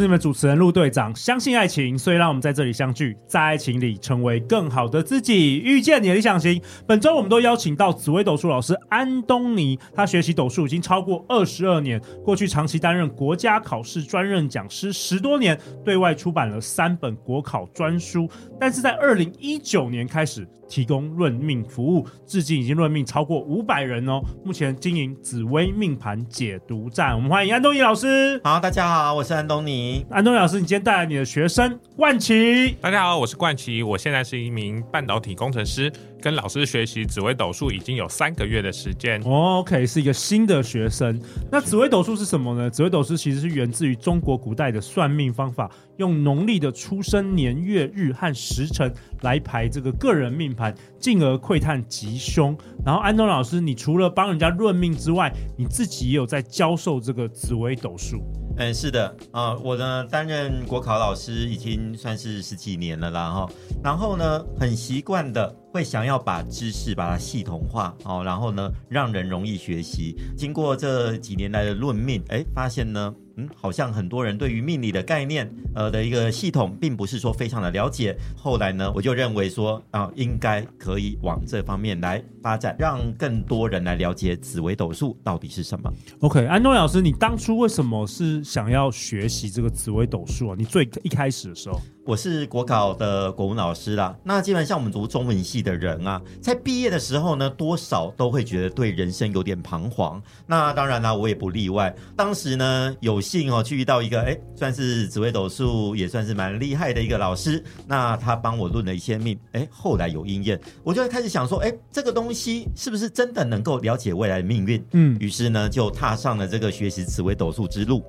是你们主持人陆队长。相信爱情，所以让我们在这里相聚，在爱情里成为更好的自己，遇见你的理想型。本周我们都邀请到紫薇斗数老师安东尼，他学习斗数已经超过二十二年，过去长期担任国家考试专任讲师十多年，对外出版了三本国考专书。但是在二零一九年开始提供论命服务，至今已经论命超过五百人哦。目前经营紫薇命盘解读站，我们欢迎安东尼老师。好，大家好，我是安东尼。安东尼老师，你今天带来你的学生冠琦。大家好，我是冠琦，我现在是一名半导体工程师，跟老师学习紫微斗数已经有三个月的时间。Oh, OK，是一个新的学生。那紫微斗数是什么呢？紫微斗数其实是源自于中国古代的算命方法，用农历的出生年月日和时辰来排这个个人命进而窥探吉凶。然后安东老师，你除了帮人家论命之外，你自己也有在教授这个紫微斗数。嗯，是的，啊、我呢担任国考老师已经算是十几年了啦，哈，然后呢，很习惯的会想要把知识把它系统化，哦，然后呢，让人容易学习。经过这几年来的论命，哎，发现呢。嗯，好像很多人对于命理的概念，呃的一个系统，并不是说非常的了解。后来呢，我就认为说啊、呃，应该可以往这方面来发展，让更多人来了解紫微斗数到底是什么。OK，安东老师，你当初为什么是想要学习这个紫微斗数啊？你最一开始的时候。我是国考的国文老师啦，那基本上我们读中文系的人啊，在毕业的时候呢，多少都会觉得对人生有点彷徨。那当然啦，我也不例外。当时呢，有幸哦去遇到一个，哎，算是紫微斗数也算是蛮厉害的一个老师。那他帮我论了一些命，哎，后来有应验，我就开始想说，哎，这个东西是不是真的能够了解未来的命运？嗯，于是呢，就踏上了这个学习紫微斗数之路。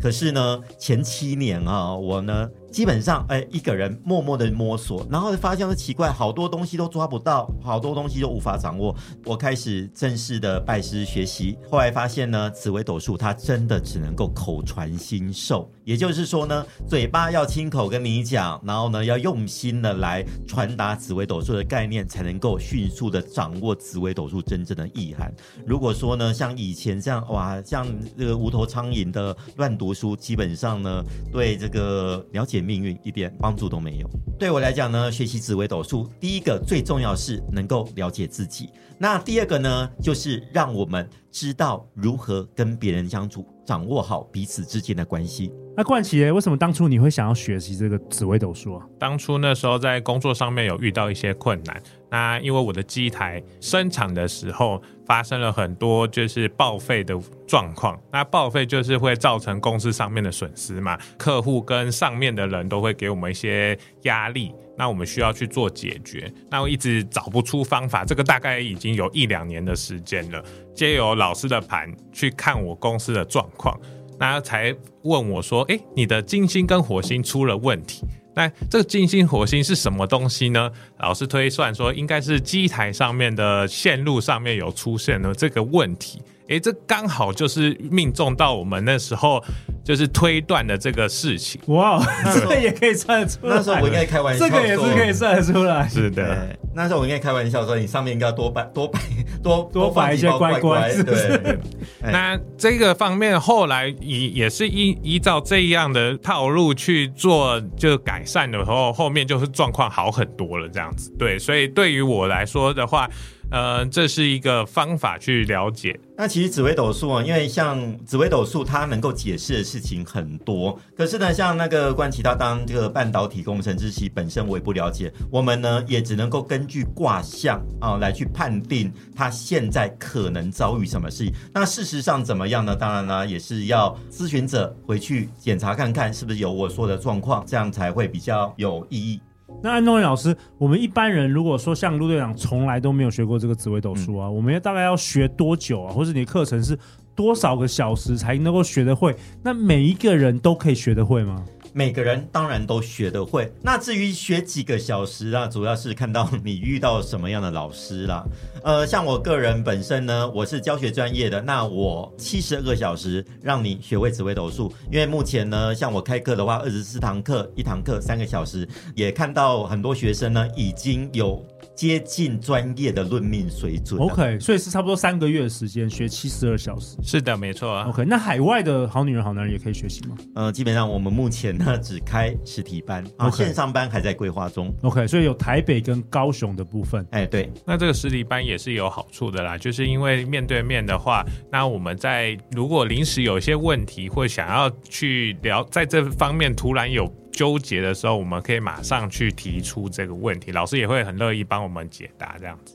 可是呢，前七年啊，我呢。基本上，哎，一个人默默的摸索，然后发现了奇怪，好多东西都抓不到，好多东西都无法掌握。我开始正式的拜师学习，后来发现呢，紫微斗数它真的只能够口传心授，也就是说呢，嘴巴要亲口跟你讲，然后呢，要用心的来传达紫微斗数的概念，才能够迅速的掌握紫微斗数真正的意涵。如果说呢，像以前这样，哇，像这个无头苍蝇的乱读书，基本上呢，对这个了解。命运一点帮助都没有。对我来讲呢，学习紫微斗数，第一个最重要是能够了解自己。那第二个呢，就是让我们知道如何跟别人相处，掌握好彼此之间的关系。那冠奇，为什么当初你会想要学习这个紫微斗数啊？当初那时候在工作上面有遇到一些困难。那因为我的机台生产的时候发生了很多就是报废的状况，那报废就是会造成公司上面的损失嘛，客户跟上面的人都会给我们一些压力，那我们需要去做解决，那我一直找不出方法，这个大概已经有一两年的时间了，借由老师的盘去看我公司的状况，那才问我说，诶，你的金星跟火星出了问题。那这个金星火星是什么东西呢？老师推算说，应该是机台上面的线路上面有出现了这个问题。诶，这刚好就是命中到我们那时候就是推断的这个事情。哇，这个也可以算得出来。那时候我应该开玩笑，这个也是可以算得出来。是的，那时候我应该开玩笑说，你上面应该要多摆 多摆多多摆一些乖乖。对，对那这个方面后来也也是依依照这样的套路去做，就改善的时候，后面就是状况好很多了。这样子，对，所以对于我来说的话。呃，这是一个方法去了解。那其实紫微斗数啊，因为像紫微斗数，它能够解释的事情很多。可是呢，像那个冠琦他当这个半导体工程师，其本身我也不了解。我们呢，也只能够根据卦象啊来去判定他现在可能遭遇什么事情。那事实上怎么样呢？当然呢，也是要咨询者回去检查看看，是不是有我说的状况，这样才会比较有意义。那安东尼老师，我们一般人如果说像陆队长从来都没有学过这个紫微斗数啊，嗯、我们要大概要学多久啊？或者你的课程是多少个小时才能够学得会？那每一个人都可以学得会吗？每个人当然都学得会。那至于学几个小时啊，主要是看到你遇到什么样的老师啦。呃，像我个人本身呢，我是教学专业的，那我七十二个小时让你学会紫微斗数。因为目前呢，像我开课的话，二十四堂课，一堂课三个小时，也看到很多学生呢已经有。接近专业的论命水准。OK，所以是差不多三个月的时间学七十二小时。是的，没错啊。OK，那海外的好女人、好男人也可以学习吗？呃，基本上我们目前呢只开实体班，okay. 啊，线上班还在规划中。OK，所以有台北跟高雄的部分。哎，对。那这个实体班也是有好处的啦，就是因为面对面的话，那我们在如果临时有一些问题或想要去聊，在这方面突然有。纠结的时候，我们可以马上去提出这个问题，老师也会很乐意帮我们解答。这样子，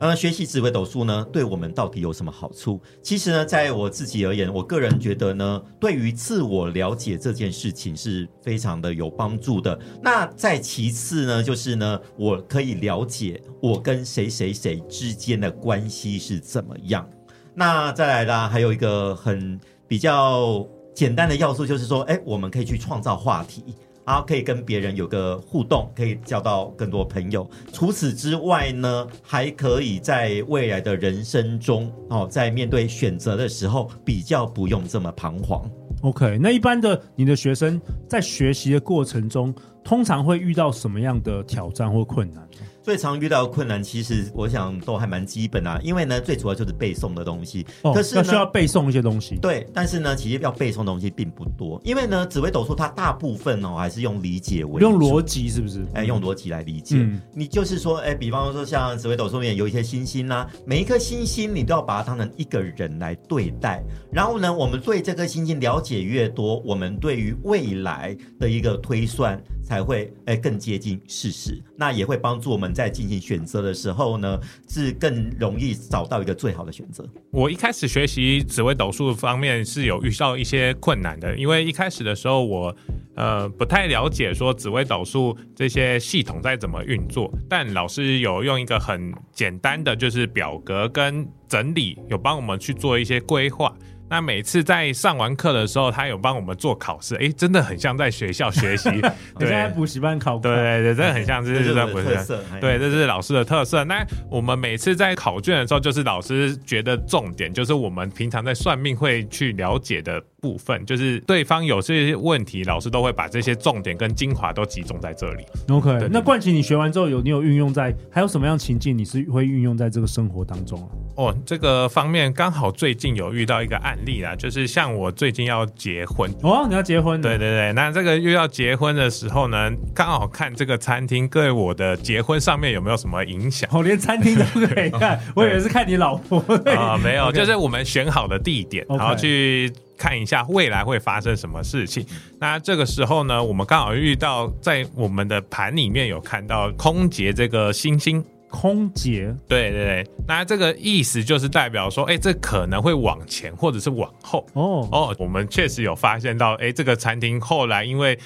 呃，学习紫微斗数呢，对我们到底有什么好处？其实呢，在我自己而言，我个人觉得呢，对于自我了解这件事情是非常的有帮助的。那再其次呢，就是呢，我可以了解我跟谁谁谁之间的关系是怎么样。那再来啦，还有一个很比较简单的要素，就是说，哎，我们可以去创造话题。然后可以跟别人有个互动，可以交到更多朋友。除此之外呢，还可以在未来的人生中，哦，在面对选择的时候，比较不用这么彷徨。OK，那一般的你的学生在学习的过程中，通常会遇到什么样的挑战或困难？最常遇到的困难，其实我想都还蛮基本啊，因为呢，最主要就是背诵的东西。哦，可是需要背诵一些东西。对，但是呢，其实要背诵的东西并不多，因为呢，紫微斗数它大部分哦还是用理解为主，用逻辑是不是？哎，用逻辑来理解。嗯。你就是说，哎，比方说像紫微斗数里面有一些星星啊，每一颗星星你都要把它当成一个人来对待。然后呢，我们对这颗星星了解越多，我们对于未来的一个推算才会哎更接近事实，那也会帮助我们。在进行选择的时候呢，是更容易找到一个最好的选择。我一开始学习紫微斗数方面是有遇到一些困难的，因为一开始的时候我呃不太了解说紫微斗数这些系统在怎么运作，但老师有用一个很简单的就是表格跟整理，有帮我们去做一些规划。那每次在上完课的时候，他有帮我们做考试，哎，真的很像在学校学习，对，在补习班考，对对对，真的很像，这是在补习班，对，这是老师的特色。那我们每次在考卷的时候，就是老师觉得重点，就是我们平常在算命会去了解的部分，就是对方有这些问题，老师都会把这些重点跟精华都集中在这里。OK，那冠奇，你学完之后有你有运用在，还有什么样情境你是会运用在这个生活当中啊？哦，这个方面刚好最近有遇到一个案例啦，就是像我最近要结婚哦，你要结婚？对对对，那这个又要结婚的时候呢，刚好看这个餐厅对我的结婚上面有没有什么影响？我、哦、连餐厅都可以看，我以为是看你老婆啊、哦，没有.就是我们选好的地点，然后去。看一下未来会发生什么事情。那这个时候呢，我们刚好遇到在我们的盘里面有看到空劫这个星星。空劫，对对对。那这个意思就是代表说，哎，这可能会往前或者是往后。哦哦，我们确实有发现到，哎，这个餐厅后来因为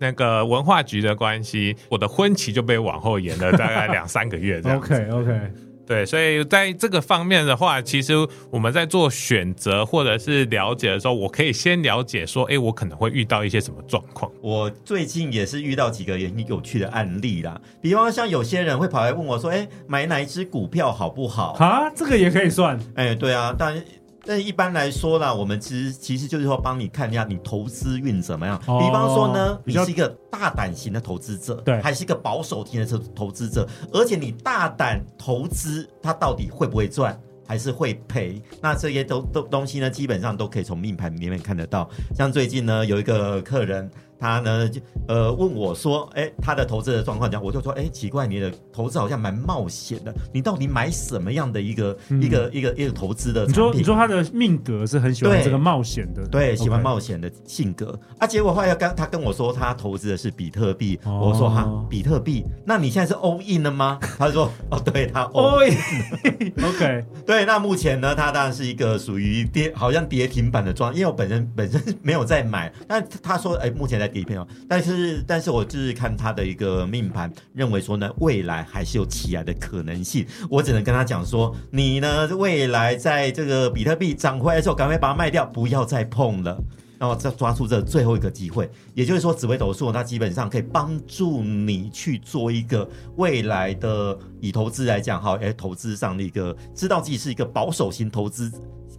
那个文化局的关系，我的婚期就被往后延了大概两三个月这样。OK OK。对，所以在这个方面的话，其实我们在做选择或者是了解的时候，我可以先了解说，哎，我可能会遇到一些什么状况。我最近也是遇到几个很有趣的案例啦，比方像有些人会跑来问我说，哎，买哪一只股票好不好？啊，这个也可以算？哎，对啊，但。但一般来说啦，我们其实其实就是说帮你看一下你投资运怎么样。哦、比方说呢，你是一个大胆型的投资者，对，还是一个保守型的投投资者，而且你大胆投资，它到底会不会赚，还是会赔？那这些都都东西呢，基本上都可以从命盘里面看得到。像最近呢，有一个客人。他呢就呃问我说，哎，他的投资的状况讲，我就说，哎，奇怪，你的投资好像蛮冒险的，你到底买什么样的一个、嗯、一个一个一个投资的？你说你说他的命格是很喜欢这个冒险的，对，对喜欢冒险的性格啊。结果后来跟他跟我说，他投资的是比特币，哦、我说哈，比特币，那你现在是 all in 了吗？他说，哦，对他 all in，OK，对，那目前呢，他当然是一个属于跌，好像跌停板的状态，因为我本身本身没有在买，但他说，哎，目前在。底片哦，但是但是我就是看他的一个命盘，认为说呢，未来还是有起来的可能性。我只能跟他讲说，你呢未来在这个比特币涨回来的时候，赶快把它卖掉，不要再碰了。然后再抓住这最后一个机会。也就是说，紫微斗数它基本上可以帮助你去做一个未来的以投资来讲，哈，哎，投资上的一个知道自己是一个保守型投资，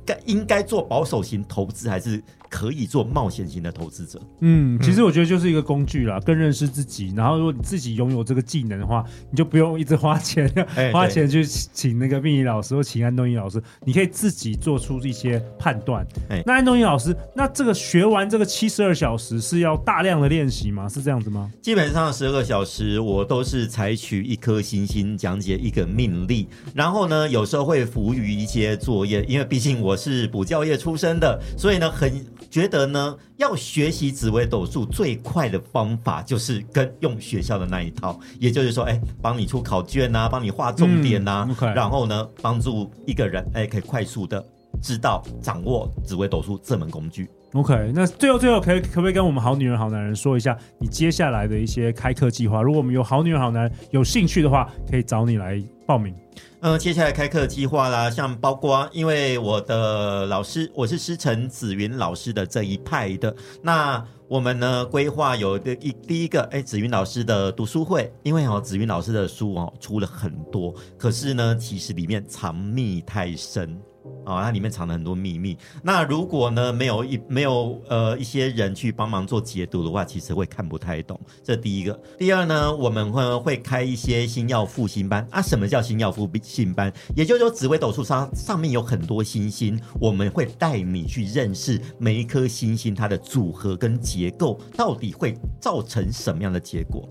该应该做保守型投资还是？可以做冒险型的投资者。嗯，其实我觉得就是一个工具啦，更认识自己。然后，如果你自己拥有这个技能的话，你就不用一直花钱，欸、花钱去请那个命理老师或请安东尼老师，你可以自己做出一些判断。欸、那安东尼老师，那这个学完这个七十二小时是要大量的练习吗？是这样子吗？基本上十二个小时，我都是采取一颗星星讲解一个命例，然后呢，有时候会浮于一些作业，因为毕竟我是补教业出身的，所以呢，很。觉得呢，要学习紫微斗数最快的方法就是跟用学校的那一套，也就是说，哎，帮你出考卷啊，帮你画重点啊，嗯 okay、然后呢，帮助一个人哎，可以快速的知道掌握紫微斗数这门工具。OK，那最后最后可以可不可以跟我们好女人好男人说一下你接下来的一些开课计划？如果我们有好女人好男人有兴趣的话，可以找你来报名。嗯，接下来开课计划啦，像包括因为我的老师我是师承子云老师的这一派的，那我们呢规划有的一第一个哎子云老师的读书会，因为哦子云老师的书哦出了很多，可是呢其实里面藏密太深。哦，它里面藏了很多秘密。那如果呢，没有一没有呃一些人去帮忙做解读的话，其实会看不太懂。这第一个。第二呢，我们会会开一些星耀复兴班啊。什么叫星耀复兴班？也就是说，紫微斗数上上面有很多星星，我们会带你去认识每一颗星星它的组合跟结构，到底会造成什么样的结果。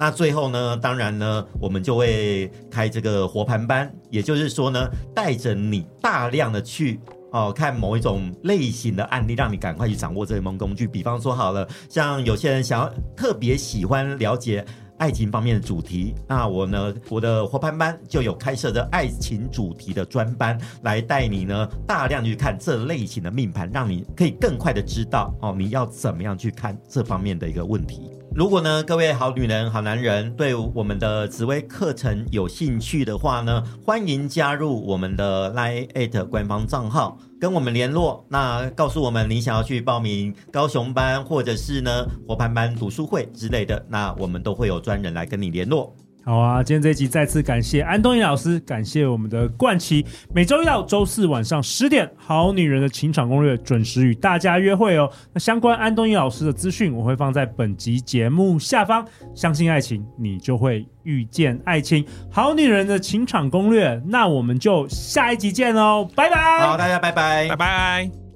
那最后呢，当然呢，我们就会开这个活盘班，也就是说呢，带着你大量的去哦看某一种类型的案例，让你赶快去掌握这一门工具。比方说好了，像有些人想要特别喜欢了解爱情方面的主题，那我呢，我的活盘班就有开设的爱情主题的专班，来带你呢大量去看这类型的命盘，让你可以更快的知道哦你要怎么样去看这方面的一个问题。如果呢，各位好女人、好男人对我们的紫薇课程有兴趣的话呢，欢迎加入我们的 LINE@ 官方账号，跟我们联络。那告诉我们你想要去报名高雄班，或者是呢活盘班读书会之类的，那我们都会有专人来跟你联络。好啊，今天这一集再次感谢安东尼老师，感谢我们的冠琦，每周一到周四晚上十点，《好女人的情场攻略》准时与大家约会哦。那相关安东尼老师的资讯，我会放在本集节目下方。相信爱情，你就会遇见爱情。《好女人的情场攻略》，那我们就下一集见喽，拜拜。好，大家拜拜，拜拜。